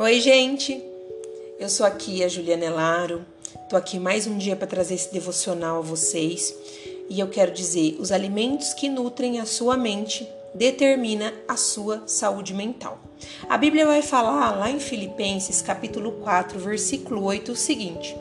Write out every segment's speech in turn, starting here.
Oi, gente! Eu sou aqui a Juliana Elaro, tô aqui mais um dia para trazer esse devocional a vocês e eu quero dizer: os alimentos que nutrem a sua mente determina a sua saúde mental. A Bíblia vai falar lá em Filipenses, capítulo 4, versículo 8, o seguinte: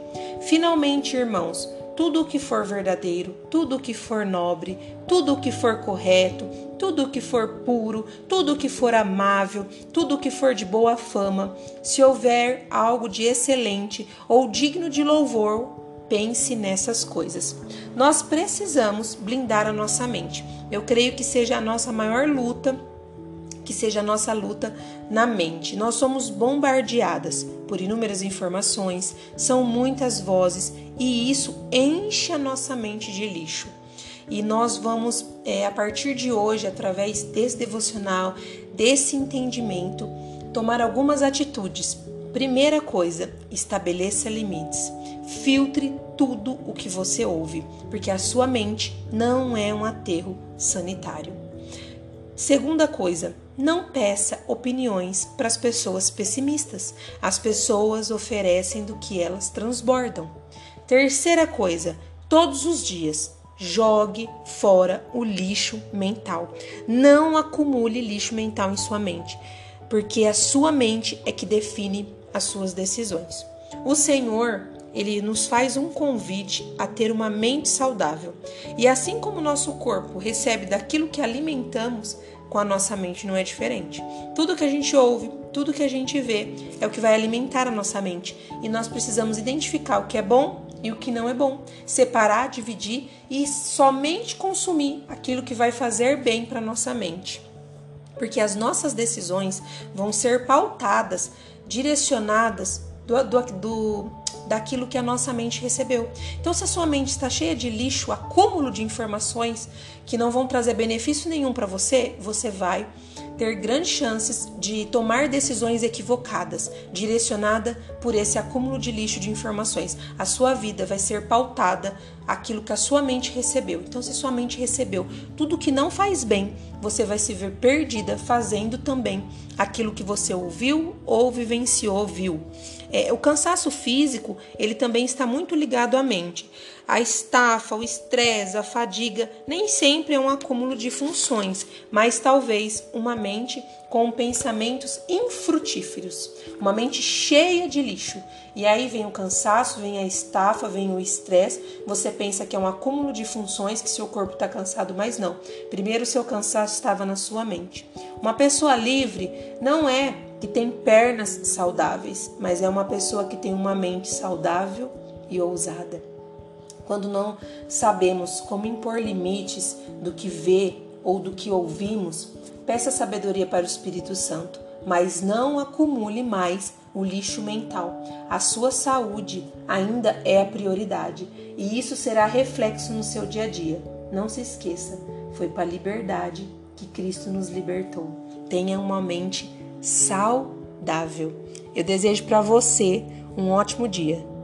Finalmente, irmãos, tudo o que for verdadeiro, tudo o que for nobre, tudo o que for correto, tudo o que for puro, tudo o que for amável, tudo o que for de boa fama, se houver algo de excelente ou digno de louvor, pense nessas coisas. Nós precisamos blindar a nossa mente. Eu creio que seja a nossa maior luta que seja a nossa luta na mente. Nós somos bombardeadas por inúmeras informações, são muitas vozes e isso enche a nossa mente de lixo. E nós vamos, é, a partir de hoje, através desse devocional, desse entendimento, tomar algumas atitudes. Primeira coisa, estabeleça limites. Filtre tudo o que você ouve, porque a sua mente não é um aterro sanitário. Segunda coisa, não peça opiniões para as pessoas pessimistas. As pessoas oferecem do que elas transbordam. Terceira coisa, todos os dias jogue fora o lixo mental. Não acumule lixo mental em sua mente, porque a sua mente é que define as suas decisões. O Senhor, ele nos faz um convite a ter uma mente saudável. E assim como nosso corpo recebe daquilo que alimentamos, com a nossa mente não é diferente. Tudo que a gente ouve, tudo que a gente vê é o que vai alimentar a nossa mente e nós precisamos identificar o que é bom e o que não é bom, separar, dividir e somente consumir aquilo que vai fazer bem para nossa mente. Porque as nossas decisões vão ser pautadas, direcionadas do, do, do daquilo que a nossa mente recebeu. Então, se a sua mente está cheia de lixo, acúmulo de informações que não vão trazer benefício nenhum para você, você vai ter grandes chances de tomar decisões equivocadas, direcionada por esse acúmulo de lixo de informações. A sua vida vai ser pautada aquilo que a sua mente recebeu. Então, se sua mente recebeu tudo que não faz bem, você vai se ver perdida fazendo também aquilo que você ouviu ou vivenciou, viu. É, o cansaço físico, ele também está muito ligado à mente. A estafa, o estresse, a fadiga, nem sempre é um acúmulo de funções, mas talvez uma mente com pensamentos infrutíferos, uma mente cheia de lixo. E aí vem o cansaço, vem a estafa, vem o estresse. Você pensa que é um acúmulo de funções, que seu corpo está cansado, mas não. Primeiro, seu cansaço estava na sua mente. Uma pessoa livre não é que tem pernas saudáveis, mas é uma pessoa que tem uma mente saudável e ousada. Quando não sabemos como impor limites do que vê ou do que ouvimos, peça sabedoria para o Espírito Santo, mas não acumule mais o lixo mental. A sua saúde ainda é a prioridade e isso será reflexo no seu dia a dia. Não se esqueça, foi para a liberdade que Cristo nos libertou. Tenha uma mente saudável. Eu desejo para você um ótimo dia.